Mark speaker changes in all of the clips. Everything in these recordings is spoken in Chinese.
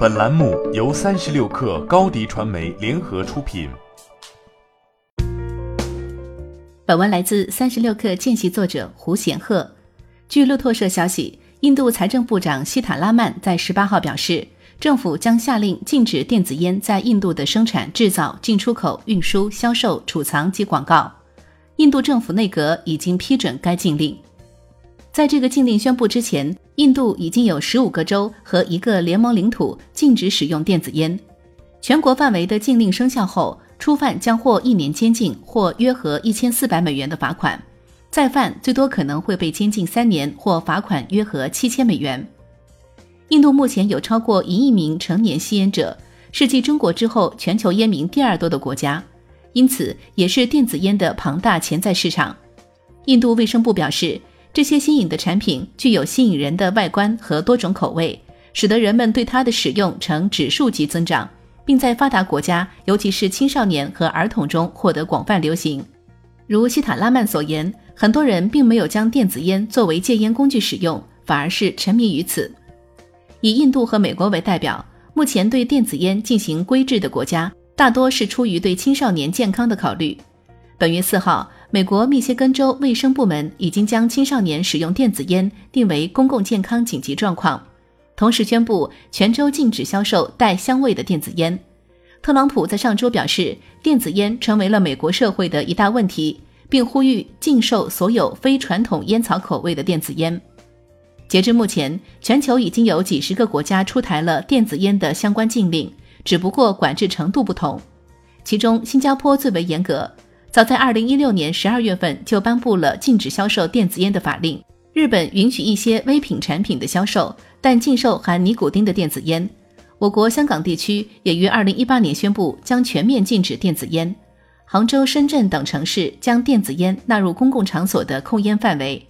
Speaker 1: 本栏目由三十六氪高低传媒联合出品。
Speaker 2: 本文来自三十六氪见习作者胡显赫。据路透社消息，印度财政部长希塔拉曼在十八号表示，政府将下令禁止电子烟在印度的生产、制造、进出口、运输、销售、储藏及广告。印度政府内阁已经批准该禁令。在这个禁令宣布之前，印度已经有十五个州和一个联盟领土禁止使用电子烟。全国范围的禁令生效后，初犯将获一年监禁或约合一千四百美元的罚款；再犯最多可能会被监禁三年或罚款约合七千美元。印度目前有超过一亿名成年吸烟者，是继中国之后全球烟民第二多的国家，因此也是电子烟的庞大潜在市场。印度卫生部表示。这些新颖的产品具有吸引人的外观和多种口味，使得人们对它的使用呈指数级增长，并在发达国家，尤其是青少年和儿童中获得广泛流行。如希塔拉曼所言，很多人并没有将电子烟作为戒烟工具使用，反而是沉迷于此。以印度和美国为代表，目前对电子烟进行规制的国家，大多是出于对青少年健康的考虑。本月四号。美国密歇根州卫生部门已经将青少年使用电子烟定为公共健康紧急状况，同时宣布全州禁止销售带香味的电子烟。特朗普在上周表示，电子烟成为了美国社会的一大问题，并呼吁禁售所有非传统烟草口味的电子烟。截至目前，全球已经有几十个国家出台了电子烟的相关禁令，只不过管制程度不同。其中，新加坡最为严格。早在二零一六年十二月份就颁布了禁止销售电子烟的法令。日本允许一些微品产品的销售，但禁售含尼古丁的电子烟。我国香港地区也于二零一八年宣布将全面禁止电子烟。杭州、深圳等城市将电子烟纳入公共场所的控烟范围。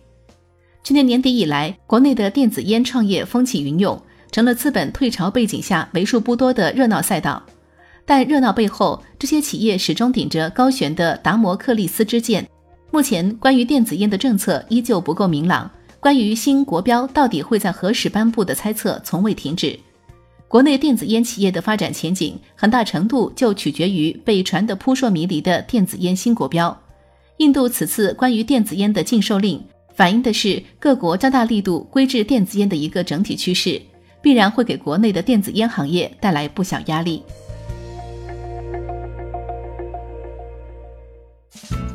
Speaker 2: 去年年底以来，国内的电子烟创业风起云涌，成了资本退潮背景下为数不多的热闹赛道。但热闹背后，这些企业始终顶着高悬的达摩克利斯之剑。目前，关于电子烟的政策依旧不够明朗，关于新国标到底会在何时颁布的猜测从未停止。国内电子烟企业的发展前景，很大程度就取决于被传得扑朔迷离的电子烟新国标。印度此次关于电子烟的禁售令，反映的是各国加大力度规制电子烟的一个整体趋势，必然会给国内的电子烟行业带来不小压力。